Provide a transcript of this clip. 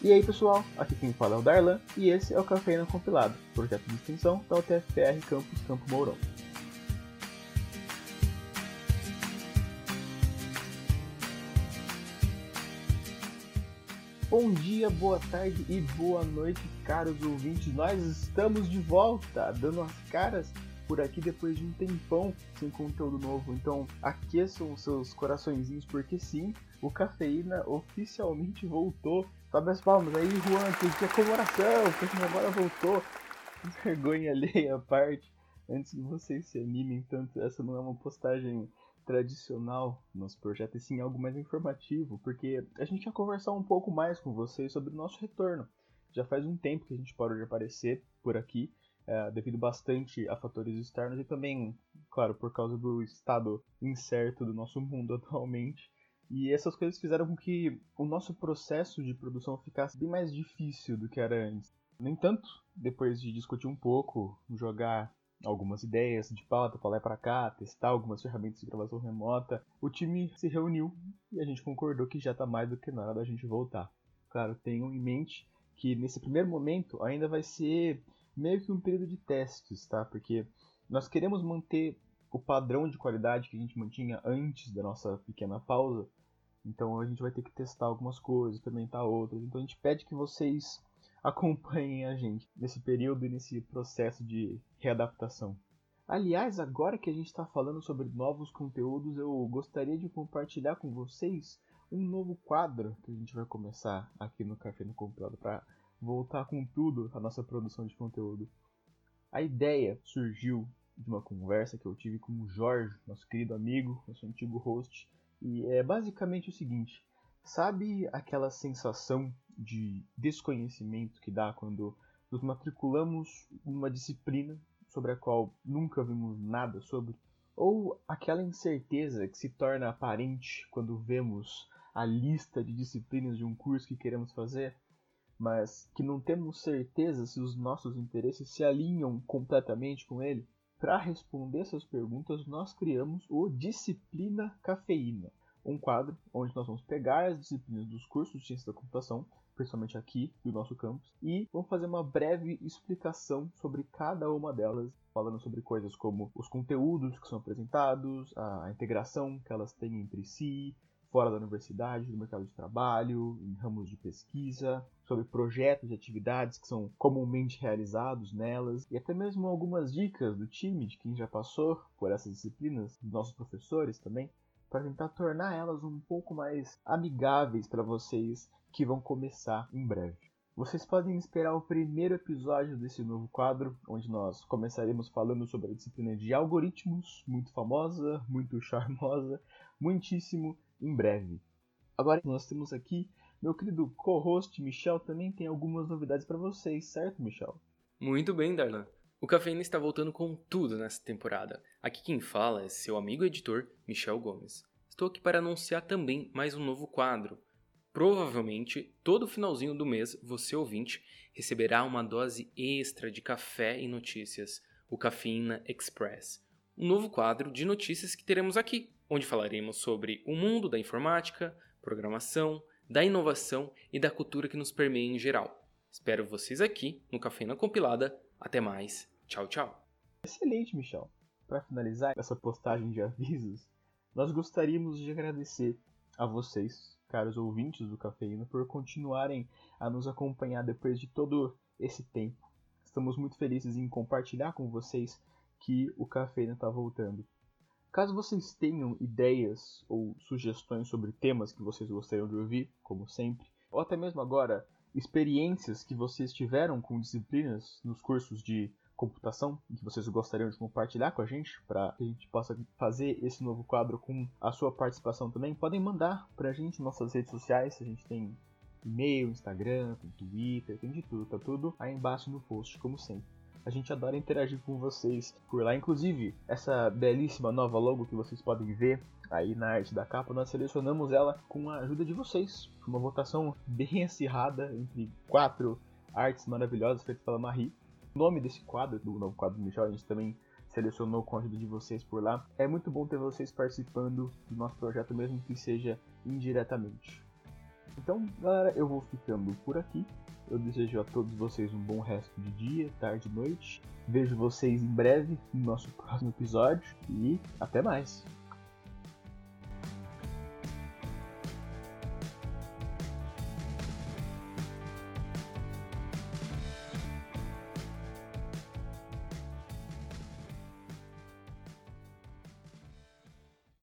E aí pessoal, aqui quem fala é o Darlan e esse é o Cafeína Compilado, projeto de extensão da UTFPR Campus Campo Mourão. Bom dia, boa tarde e boa noite, caros ouvintes. Nós estamos de volta, dando as caras por aqui depois de um tempão sem conteúdo novo. Então, aqueçam seus coraçõezinhos, porque sim, o Cafeína oficialmente voltou. Sobe as palmas aí, Juan, que é comemoração, porque agora voltou. Vergonha alheia à parte. Antes que vocês se animem tanto, essa não é uma postagem tradicional no nosso projeto, e sim algo mais informativo, porque a gente ia conversar um pouco mais com vocês sobre o nosso retorno. Já faz um tempo que a gente parou de aparecer por aqui, é, devido bastante a fatores externos e também, claro, por causa do estado incerto do nosso mundo atualmente. E essas coisas fizeram com que o nosso processo de produção ficasse bem mais difícil do que era antes. No entanto, depois de discutir um pouco, jogar algumas ideias de pauta para lá e para cá, testar algumas ferramentas de gravação remota, o time se reuniu e a gente concordou que já está mais do que na hora da gente voltar. Claro, tenham em mente que nesse primeiro momento ainda vai ser meio que um período de testes, tá? Porque nós queremos manter o padrão de qualidade que a gente mantinha antes da nossa pequena pausa. Então a gente vai ter que testar algumas coisas, experimentar outras. Então a gente pede que vocês acompanhem a gente nesse período e nesse processo de readaptação. Aliás, agora que a gente está falando sobre novos conteúdos, eu gostaria de compartilhar com vocês um novo quadro que a gente vai começar aqui no Café no Compilado para voltar com tudo a nossa produção de conteúdo. A ideia surgiu de uma conversa que eu tive com o Jorge, nosso querido amigo, nosso antigo host, e é basicamente o seguinte: sabe aquela sensação de desconhecimento que dá quando nos matriculamos numa disciplina sobre a qual nunca vimos nada sobre, ou aquela incerteza que se torna aparente quando vemos a lista de disciplinas de um curso que queremos fazer, mas que não temos certeza se os nossos interesses se alinham completamente com ele? Para responder essas perguntas, nós criamos o Disciplina Cafeína, um quadro onde nós vamos pegar as disciplinas dos cursos de ciência da computação principalmente aqui do nosso campus, e vamos fazer uma breve explicação sobre cada uma delas, falando sobre coisas como os conteúdos que são apresentados, a integração que elas têm entre si, fora da universidade, no mercado de trabalho, em ramos de pesquisa, sobre projetos e atividades que são comumente realizados nelas, e até mesmo algumas dicas do time, de quem já passou por essas disciplinas, dos nossos professores também, para tentar tornar elas um pouco mais amigáveis para vocês que vão começar em breve. Vocês podem esperar o primeiro episódio desse novo quadro, onde nós começaremos falando sobre a disciplina de algoritmos, muito famosa, muito charmosa, muitíssimo em breve. Agora nós temos aqui meu querido co-host Michel também tem algumas novidades para vocês, certo, Michel? Muito bem, Darlan. O Cafeína está voltando com tudo nessa temporada. Aqui quem fala é seu amigo editor, Michel Gomes. Estou aqui para anunciar também mais um novo quadro, Provavelmente, todo finalzinho do mês, você ouvinte receberá uma dose extra de café e notícias, o Cafeína Express, um novo quadro de notícias que teremos aqui, onde falaremos sobre o mundo da informática, programação, da inovação e da cultura que nos permeia em geral. Espero vocês aqui no Cafeína Compilada. Até mais. Tchau, tchau. Excelente, Michel. Para finalizar essa postagem de avisos, nós gostaríamos de agradecer a vocês caros ouvintes do Cafeína, por continuarem a nos acompanhar depois de todo esse tempo. Estamos muito felizes em compartilhar com vocês que o Cafeína está voltando. Caso vocês tenham ideias ou sugestões sobre temas que vocês gostariam de ouvir, como sempre, ou até mesmo agora, experiências que vocês tiveram com disciplinas nos cursos de computação que vocês gostariam de compartilhar com a gente, para que a gente possa fazer esse novo quadro com a sua participação também, podem mandar para a gente nossas redes sociais. A gente tem e-mail, Instagram, tem Twitter, tem de tudo, tá tudo aí embaixo no post, como sempre. A gente adora interagir com vocês por lá. Inclusive, essa belíssima nova logo que vocês podem ver aí na arte da capa, nós selecionamos ela com a ajuda de vocês. Uma votação bem acirrada entre quatro artes maravilhosas feitas pela Marie nome desse quadro, do novo quadro do Michel, a gente também selecionou com a ajuda de vocês por lá. É muito bom ter vocês participando do nosso projeto, mesmo que seja indiretamente. Então, galera, eu vou ficando por aqui. Eu desejo a todos vocês um bom resto de dia, tarde e noite. Vejo vocês em breve no nosso próximo episódio e até mais.